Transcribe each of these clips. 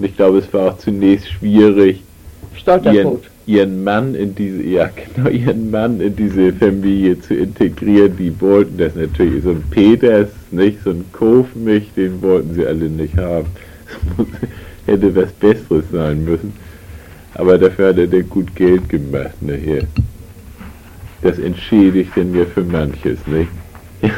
Und ich glaube, es war auch zunächst schwierig, ihren, ihren Mann in diese, ja genau, ihren Mann in diese Familie zu integrieren. Die wollten das natürlich, so ein Peters, nicht, so ein Kofmich, den wollten sie alle nicht haben. Muss, hätte was Besseres sein müssen. Aber dafür hat er dann gut Geld gemacht, ne, hier. Das entschädigt denn ja für manches, nicht?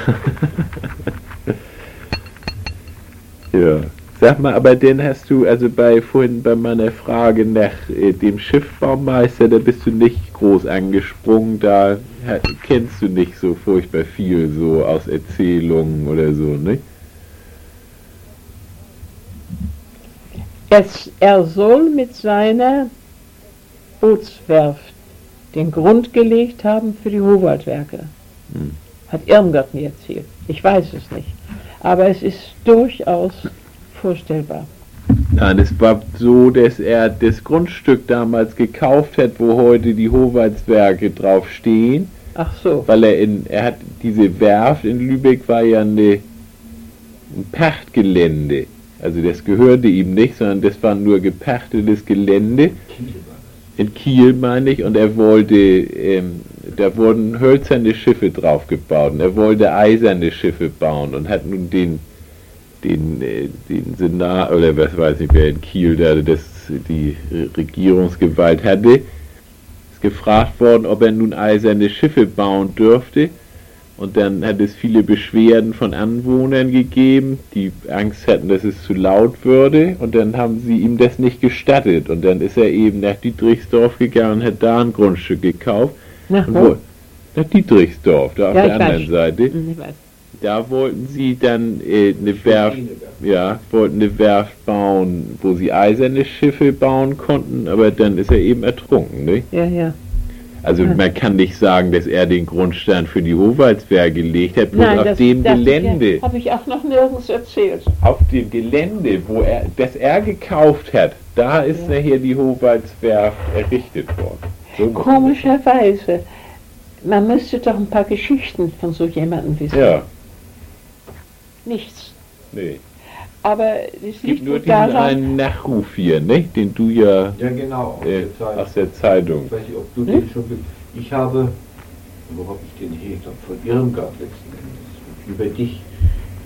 ja. Sag mal, aber den hast du, also bei vorhin bei meiner Frage nach äh, dem Schiffbaumeister, da bist du nicht groß angesprungen, da kennst du nicht so furchtbar viel so aus Erzählungen oder so, nicht? Es, er soll mit seiner Bootswerft den Grund gelegt haben für die Howaldwerke. Hm. Hat Irmgard mir erzählt. Ich weiß es nicht. Aber es ist durchaus vorstellbar. Nein, es war so, dass er das Grundstück damals gekauft hat, wo heute die Howaldswerke drauf stehen, Ach so. weil er in, er hat diese Werft in Lübeck war ja eine, ein Pachtgelände. Also das gehörte ihm nicht, sondern das war nur gepachtetes Gelände. In Kiel meine ich, und er wollte, ähm, da wurden hölzerne Schiffe drauf gebaut und er wollte eiserne Schiffe bauen und hat nun den, den, äh, den Senat, oder was weiß ich, wer in Kiel da das, die Regierungsgewalt hatte, ist gefragt worden, ob er nun eiserne Schiffe bauen dürfte. Und dann hat es viele Beschwerden von Anwohnern gegeben, die Angst hatten, dass es zu laut würde. Und dann haben sie ihm das nicht gestattet. Und dann ist er eben nach Dietrichsdorf gegangen und hat da ein Grundstück gekauft. Nach Und wo? nach Dietrichsdorf, da auf Ja, der anderen weiß. Seite. Ich weiß. Da wollten sie dann äh, eine Werft, ja, wollten eine Werft bauen, wo sie eiserne Schiffe bauen konnten, aber dann ist er eben ertrunken, nicht? Ja, ja. Also Ja. man kann nicht sagen, dass er den Grundstein für die Howaldswehr gelegt hat, Nein, auf das, dem das Gelände, habe ich auch noch nirgends erzählt. auf dem Gelände, wo er, das er gekauft hat, da ist Ja. nachher die Howaldswerft errichtet worden. So Komischerweise. Man müsste doch ein paar Geschichten von so jemandem wissen. Ja, Nichts. nee. Aber es Es gibt liegt nur diesen daran, einen Nachruf hier, nicht? Den du ja Ja, genau. Aus äh, der Zeit. aus der Zeitung. Ich weiß nicht, ob du Hm? den schon. Ich habe, wo habe ich den hier? Ich glaube, von Irmgard letzten Endes. Über dich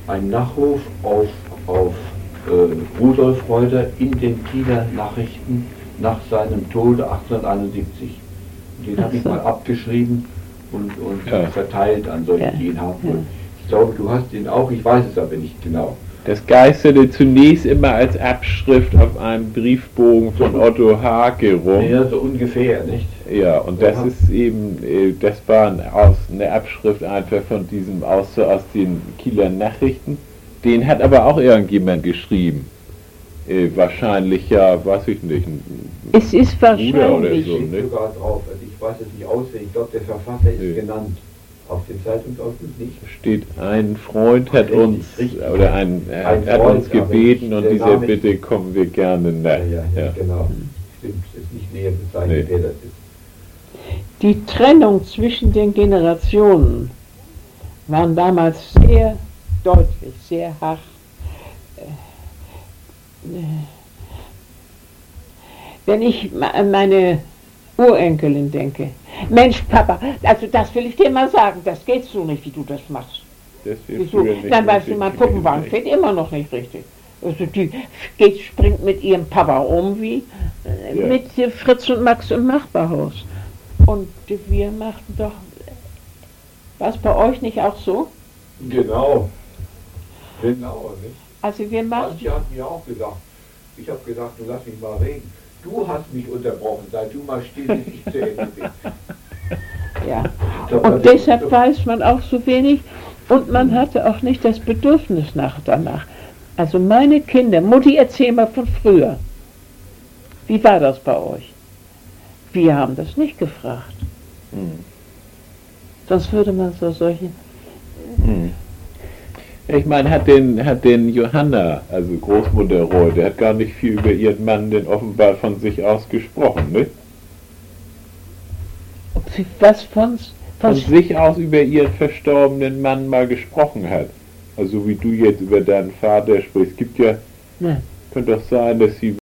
einen Nachruf auf, auf äh, Rudolf Reuter in den Kieler Nachrichten nach seinem Tode 1871. Und den habe ich mal abgeschrieben und, und Ja. verteilt an solche, Ja. die ihn haben Ja. Ich glaube, du hast den auch, ich weiß es aber nicht genau. Das geisterte zunächst immer als Abschrift auf einem Briefbogen von Otto Hake rum. Ja, so ungefähr, nicht? Ja, und das Ja. ist eben, äh, das war eine Abschrift einfach von diesem aus, so aus den Kieler Nachrichten. Den hat aber auch irgendjemand geschrieben. Äh, wahrscheinlich ja, weiß ich nicht, ein es ist Bruder oder wahrscheinlich, so. ne? sogar drauf. Also ich weiß es nicht auswendig. Ich glaube, der Verfasser ist Nee. genannt. Auf dem Zeitungsausschnitt nicht. steht, ein Freund hat Richtig, uns, richtig. oder ein, Ein hat, Freund, uns gebeten und dieser Name- Bitte kommen wir gerne nach. Ja, ja, ja, genau. Stimmt, ist nicht näher bezeichnet, Nee. wer das ist. die Trennung zwischen den Generationen waren damals sehr deutlich, sehr hart. Äh, Wenn ich meine Urenkelin denke, Mensch, Papa, also das will ich dir mal sagen, das geht so nicht, wie du das machst. Das Wieso? nicht Dann weißt du, mein Puppenwagen sind. fährt immer noch nicht richtig. Also die geht, springt mit ihrem Papa um wie äh, Ja. mit Fritz und Max im Nachbarhaus. Und wir machten doch, war es bei euch nicht auch so? Genau. Genau, nicht? Also wir machten, Manche hat mir auch gesagt, ich habe gesagt, du lass mich mal reden. Du hast mich unterbrochen, sei du mal still, bis ich zu Ende bin. ja. Und deshalb weiß man auch so wenig und man hatte auch nicht das Bedürfnis nach danach. Also meine Kinder, Mutti, erzähl mal von früher. Wie war das bei euch? Wir haben das nicht gefragt. Hm. Sonst würde man so solche. Hm. Ich meine, hat den, hat den Johanna, also Großmutter Roy, der hat gar nicht viel über ihren Mann denn offenbar von sich aus gesprochen, ne? Ob sie was von, Von von sich aus über ihren verstorbenen Mann mal gesprochen hat. Also wie du jetzt über deinen Vater sprichst. Es gibt ja, Ja. könnte doch sein, dass sie